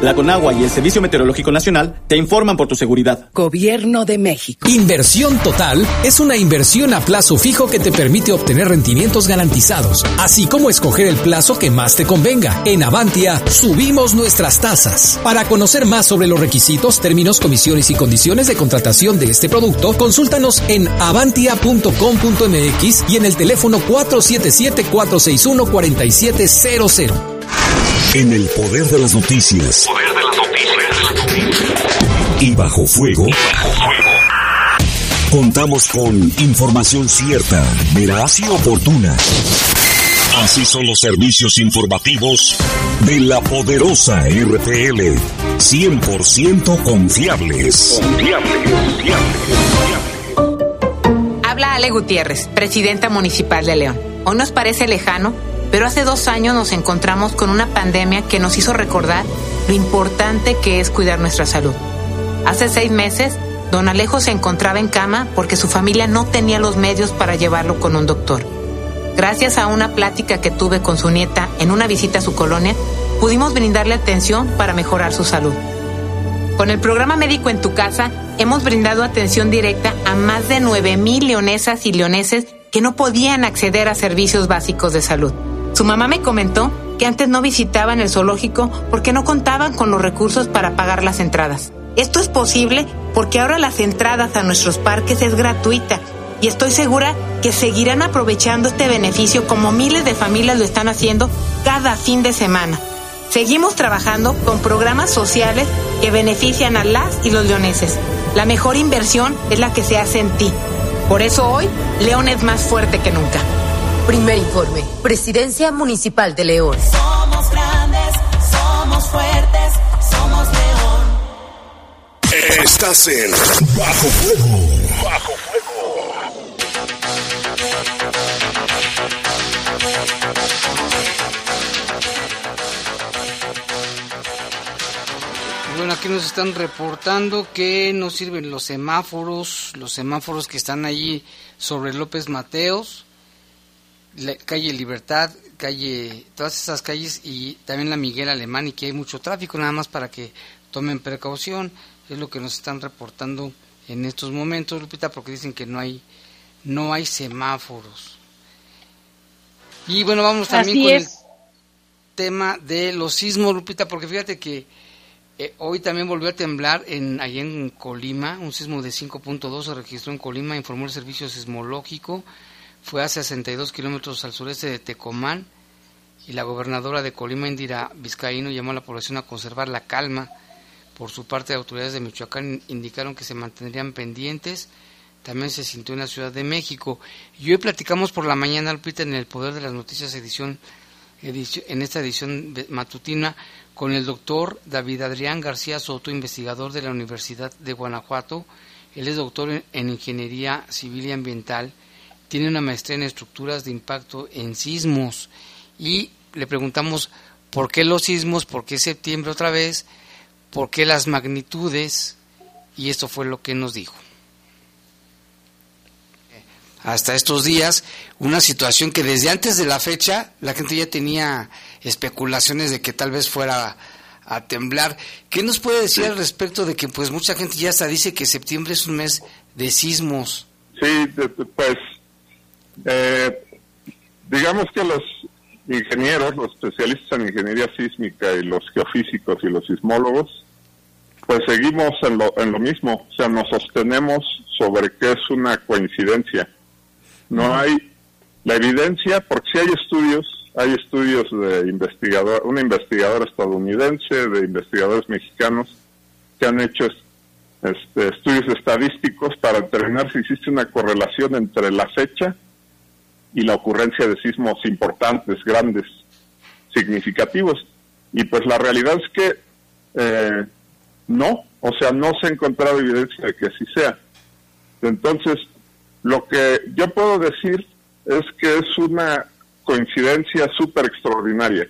La Conagua y el Servicio Meteorológico Nacional te informan por tu seguridad. Gobierno de México. Inversión Total es una inversión a plazo fijo que te permite obtener rendimientos garantizados, así como escoger el plazo que más te convenga. En Avantia subimos nuestras tasas. Para conocer más sobre los requisitos, términos, comisiones y condiciones de contratación de este producto, consúltanos en avantia.com.mx y en el teléfono 477-461-4700. En el poder de las noticias. Poder de las noticias. Y bajo fuego. Contamos con información cierta, veraz y oportuna. Así son los servicios informativos de la poderosa RPL. 100% confiables. Confiables, Habla Ale Gutiérrez, presidenta municipal de León. Hoy nos parece lejano, pero hace dos años nos encontramos con una pandemia que nos hizo recordar lo importante que es cuidar nuestra salud. Hace seis meses, don Alejo se encontraba en cama porque su familia no tenía los medios para llevarlo con un doctor. Gracias a una plática que tuve con su nieta en una visita a su colonia, pudimos brindarle atención para mejorar su salud. Con el programa Médico en tu casa, hemos brindado atención directa a más de 9 mil leonesas y leoneses que no podían acceder a servicios básicos de salud. Su mamá me comentó que antes no visitaban el zoológico porque no contaban con los recursos para pagar las entradas. Esto es posible porque ahora las entradas a nuestros parques es gratuita y estoy segura que seguirán aprovechando este beneficio como miles de familias lo están haciendo cada fin de semana. Seguimos trabajando con programas sociales que benefician a las y los leoneses. La mejor inversión es la que se hace en ti. Por eso hoy, León es más fuerte que nunca. Primer informe. Presidencia Municipal de León. Somos grandes, somos fuertes, somos León. Estás en Bajo Fuego. Bajo Bueno, aquí nos están reportando que no sirven los semáforos, los semáforos que están allí sobre López Mateos, la calle Libertad, calle, todas esas calles y también la Miguel Alemán y que hay mucho tráfico, nada más para que tomen precaución, es lo que nos están reportando en estos momentos, Lupita, porque dicen que no hay, no hay semáforos. Y bueno, vamos también Así con es. el tema de los sismos, Lupita, porque fíjate que eh, hoy también volvió a temblar en allá en Colima, un sismo de 5.2 se registró en Colima, informó el servicio sismológico, fue a 62 kilómetros al sureste de Tecomán y la gobernadora de Colima, Indira Vizcaíno, llamó a la población a conservar la calma. Por su parte, autoridades de Michoacán indicaron que se mantendrían pendientes. También se sintió en la Ciudad de México. Y hoy platicamos por la mañana, Lupita, en el Poder de las Noticias, edición, en esta edición matutina, con el doctor David Adrián García Soto, investigador de la Universidad de Guanajuato. Él es doctor en Ingeniería Civil y Ambiental, tiene una maestría en estructuras de impacto en sismos. Y le preguntamos por qué los sismos, por qué septiembre otra vez, por qué las magnitudes, y esto fue lo que nos dijo. Hasta estos días, una situación que desde antes de la fecha la gente ya tenía especulaciones de que tal vez fuera a temblar. ¿Qué nos puede decir al respecto de que pues mucha gente ya hasta dice que septiembre es un mes de sismos? Sí, pues eh, digamos que los ingenieros, los especialistas en ingeniería sísmica y los geofísicos y los sismólogos, pues seguimos en lo, en lo mismo, o sea, nos sostenemos sobre que es una coincidencia. No hay la evidencia, porque si hay estudios, hay estudios de investigador, un investigador estadounidense, de investigadores mexicanos que han hecho este, estudios estadísticos para determinar si existe una correlación entre la fecha y la ocurrencia de sismos importantes, grandes, significativos. Y pues la realidad es que eh, no, o sea, no se ha encontrado evidencia de que así sea. Entonces, lo que yo puedo decir es que es una coincidencia súper extraordinaria.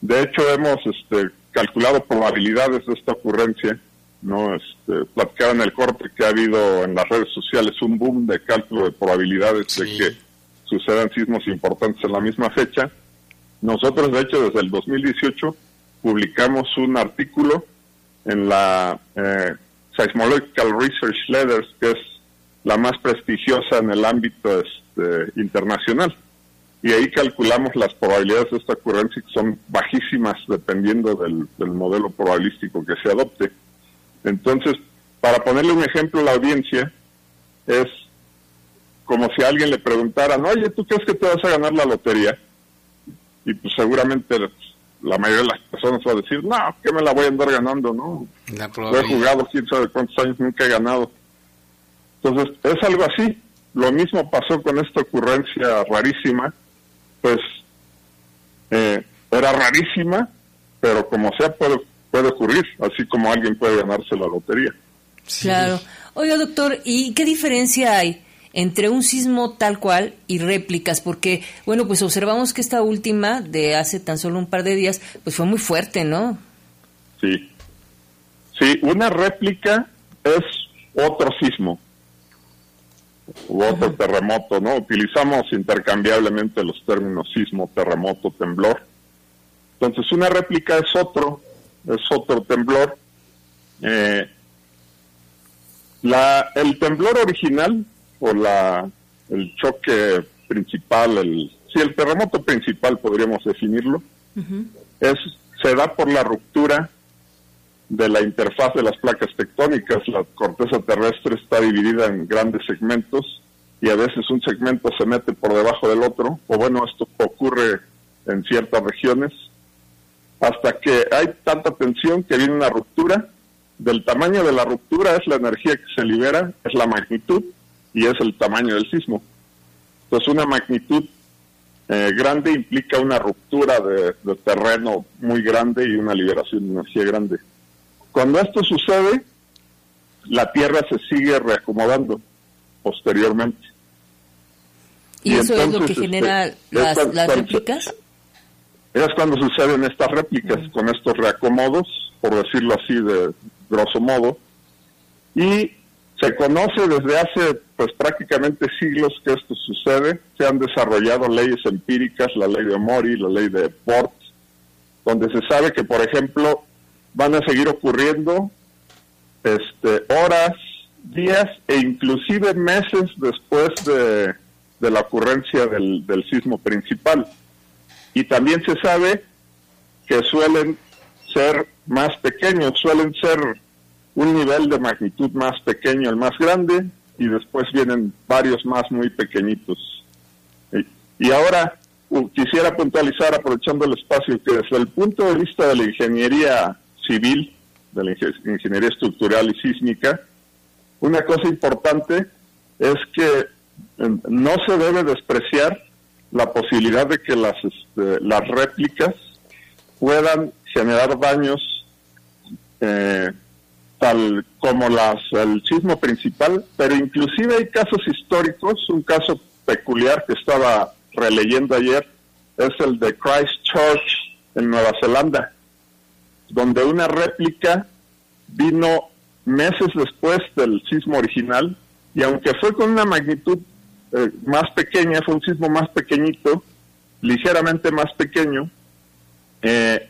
De hecho, hemos este, calculado probabilidades de esta ocurrencia, ¿no? Este, platicaba en el corte que ha habido en las redes sociales un boom de cálculo de probabilidades de que sucedan sismos importantes en la misma fecha. Nosotros, de hecho, desde el 2018 publicamos un artículo en la eh, Seismological Research Letters, que es la más prestigiosa en el ámbito este, internacional. Y ahí calculamos las probabilidades de esta ocurrencia, que son bajísimas dependiendo del, del modelo probabilístico que se adopte. Entonces, para ponerle un ejemplo a la audiencia, es como si a alguien le preguntaran, oye, ¿tú crees que te vas a ganar la lotería? Y pues seguramente la mayoría de las personas va a decir, no, que me la voy a andar ganando, ¿no? La Lo he jugado quién sabe cuántos años, nunca he ganado. Entonces, es algo así. Lo mismo pasó con esta ocurrencia rarísima, pues eh, era rarísima, pero como sea puede, puede ocurrir, así como alguien puede ganarse la lotería. Claro. Oiga, doctor, ¿y qué diferencia hay entre un sismo tal cual y réplicas? Porque, bueno, pues observamos que esta última, de hace tan solo un par de días, pues fue muy fuerte, ¿no? Sí. Sí, una réplica es otro sismo u otro terremoto, ¿no? Utilizamos intercambiablemente los términos sismo, terremoto, temblor. Entonces, una réplica es otro, es otro temblor. Eh, la, el temblor original o la, el choque principal, el, sí, el terremoto principal podríamos definirlo, es, se da por la ruptura de la interfaz de las placas tectónicas. La corteza terrestre está dividida en grandes segmentos y a veces un segmento se mete por debajo del otro, o bueno, esto ocurre en ciertas regiones, hasta que hay tanta tensión que viene una ruptura. Del tamaño de la ruptura es la energía que se libera, es la magnitud y es el tamaño del sismo. Entonces una magnitud eh, grande implica una ruptura de, de terreno muy grande y una liberación de energía grande. Cuando esto sucede, la Tierra se sigue reacomodando posteriormente. ¿Y, eso es lo que genera este, las, réplicas? Es cuando suceden estas réplicas, con estos reacomodos, por decirlo así de grosso modo, y se conoce desde hace pues prácticamente siglos que esto sucede, se han desarrollado leyes empíricas, la ley de Mori, la ley de Port, donde se sabe que por ejemplo van a seguir ocurriendo este horas, días e inclusive meses después de, de la ocurrencia del, del sismo principal. Y también se sabe que suelen ser más pequeños, suelen ser un nivel de magnitud más pequeño, el más grande, y después vienen varios más muy pequeñitos. Y, ahora quisiera puntualizar, aprovechando el espacio, que desde el punto de vista de la ingeniería civil, de la inge- ingeniería estructural y sísmica, una cosa importante es que eh, no se debe despreciar la posibilidad de que las, este, las réplicas puedan generar daños eh, tal como las, el sismo principal, pero inclusive hay casos históricos, un caso peculiar que estaba releyendo ayer, es el de Christchurch en Nueva Zelanda, donde una réplica vino meses después del sismo original y aunque fue con una magnitud eh, más pequeña, fue un sismo más pequeñito, ligeramente más pequeño, eh,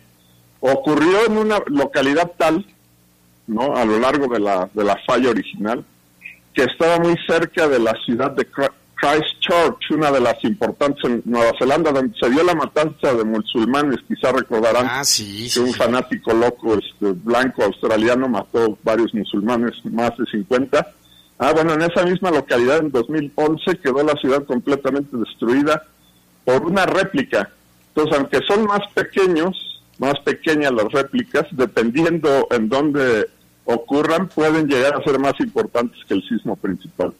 ocurrió en una localidad tal, ¿no? A lo largo de la, de la falla original, que estaba muy cerca de la ciudad de Christchurch, una de las importantes en Nueva Zelanda, donde se dio la matanza de musulmanes, quizá recordarán que un fanático loco este, blanco australiano mató varios musulmanes, más de 50, Ah, bueno, en esa misma localidad en 2011 quedó la ciudad completamente destruida por una réplica. Entonces, aunque son más pequeños, más pequeñas las réplicas, dependiendo en dónde ocurran, pueden llegar a ser más importantes que el sismo principal.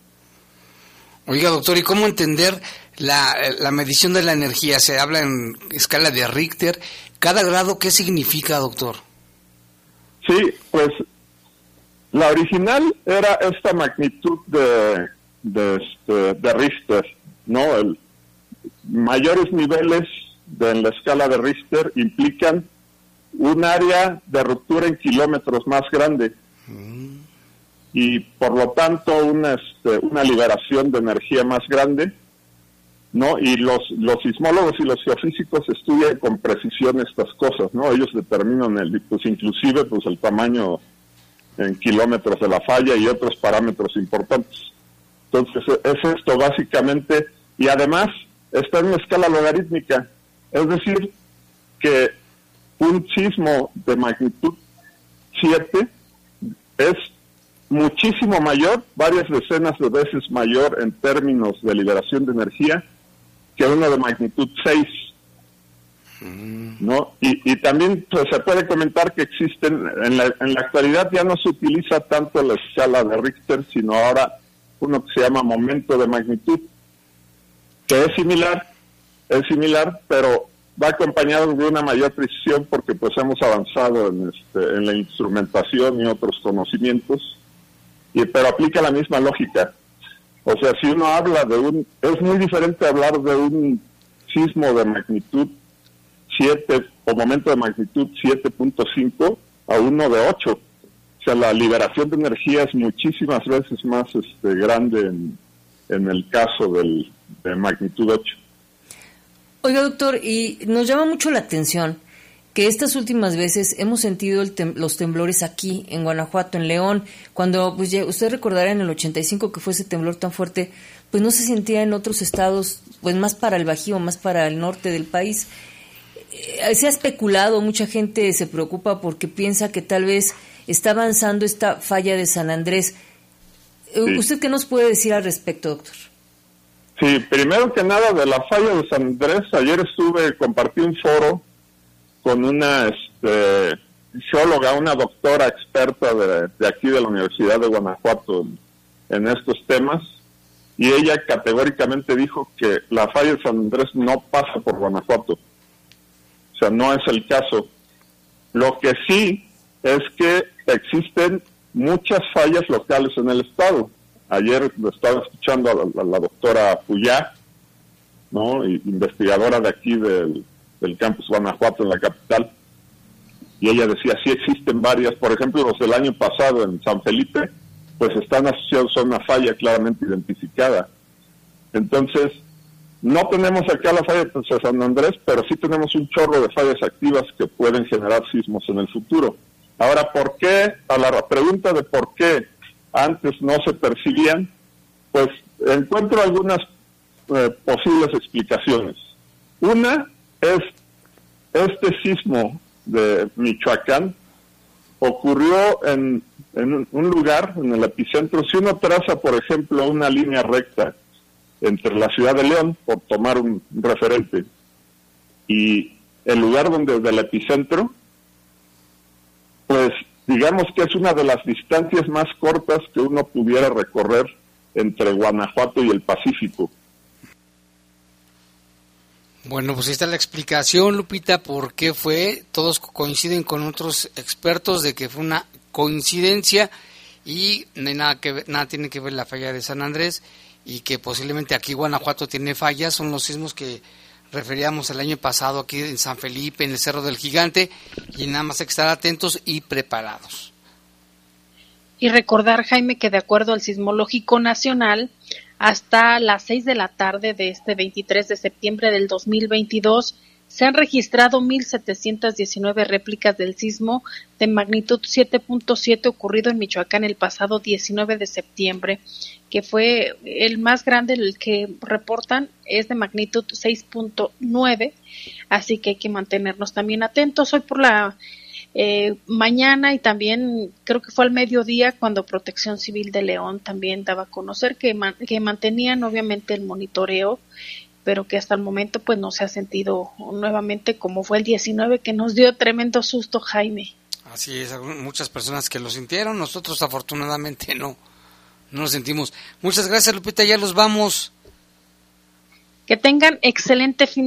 Oiga, doctor, ¿y cómo entender la, la medición de la energía? Se habla en escala de Richter. ¿Cada grado qué significa, doctor? Sí, pues la original era esta magnitud de, de, este, de Richter, ¿no? El, mayores niveles de, en la escala de Richter implican un área de ruptura en kilómetros más grande y por lo tanto una, este, una liberación de energía más grande, ¿no? Y los, los sismólogos y los geofísicos estudian con precisión estas cosas, ¿no? Ellos determinan el, pues inclusive pues el tamaño en kilómetros de la falla y otros parámetros importantes. Entonces es esto básicamente y además está en una escala logarítmica, es decir, que un sismo de magnitud 7 es muchísimo mayor, varias decenas de veces mayor en términos de liberación de energía que uno de magnitud 6. ¿no? Y, y también pues, se puede comentar que existen, en la, en la actualidad ya no se utiliza tanto la escala de Richter, sino ahora uno que se llama momento de magnitud, que es similar, es similar, pero va acompañado de una mayor precisión porque pues hemos avanzado en, este, en la instrumentación y otros conocimientos, y, pero aplica la misma lógica. O sea, si uno habla de un, es muy diferente hablar de un sismo de magnitud 7 o momento de magnitud 7.5 a uno de 8. O sea, la liberación de energía es muchísimas veces más este, grande en, el caso del, de magnitud 8. Oiga, doctor, y nos llama mucho la atención que estas últimas veces hemos sentido el tem los temblores aquí, en Guanajuato, en León, cuando pues, ya, usted recordará en el 85 que fue ese temblor tan fuerte, pues no se sentía en otros estados, pues más para el Bajío, más para el norte del país. Eh, se ha especulado, mucha gente se preocupa porque piensa que tal vez está avanzando esta falla de San Andrés. Eh, Sí. ¿Usted qué nos puede decir al respecto, doctor? Sí, primero que nada de la falla de San Andrés, ayer estuve, compartí un foro con una este, geóloga, una doctora experta de, aquí de la Universidad de Guanajuato en estos temas, y ella categóricamente dijo que la falla de San Andrés no pasa por Guanajuato. O sea, no es el caso. Lo que sí es que existen muchas fallas locales en el estado. Ayer estaba escuchando a la, doctora Puyá, ¿no? Investigadora de aquí del, del campus Guanajuato en la capital, y ella decía, sí existen varias, por ejemplo, los del año pasado en San Felipe, pues están asociados a una falla claramente identificada. Entonces, no tenemos acá la falla de San Andrés, pero sí tenemos un chorro de fallas activas que pueden generar sismos en el futuro. Ahora, ¿por qué? A la pregunta de por qué antes no se percibían, pues encuentro algunas eh, posibles explicaciones. Una es este sismo de Michoacán ocurrió en, en un- lugar, en el epicentro. Si uno traza, por ejemplo, una línea recta entre la ciudad de León, por tomar un referente, y el lugar donde del epicentro, pues digamos que es una de las distancias más cortas que uno pudiera recorrer entre Guanajuato y el Pacífico. Bueno, pues ahí está la explicación, Lupita, por qué fue. Todos coinciden con otros expertos de que fue una coincidencia y no hay nada que ver- nada tiene que ver la falla de San Andrés y que posiblemente aquí Guanajuato tiene fallas. Son los sismos que referíamos el año pasado aquí en San Felipe, en el Cerro del Gigante y nada más hay que estar atentos y preparados. Y recordar, Jaime, que de acuerdo al Sismológico Nacional, hasta las 6 de la tarde de este 23 de septiembre del 2022, se han registrado 1.719 réplicas del sismo de magnitud 7.7 ocurrido en Michoacán el pasado 19 de septiembre, que fue el más grande, el que reportan es de magnitud 6.9, así que hay que mantenernos también atentos. Hoy por la eh, mañana y también creo que fue al mediodía cuando Protección Civil de León también daba a conocer que, que mantenían obviamente el monitoreo pero que hasta el momento pues no se ha sentido nuevamente como fue el 19 que nos dio tremendo susto Jaime. Así es, muchas personas que lo sintieron, nosotros afortunadamente no, no lo sentimos. Muchas gracias Lupita, ya los vamos. Que tengan excelente fin de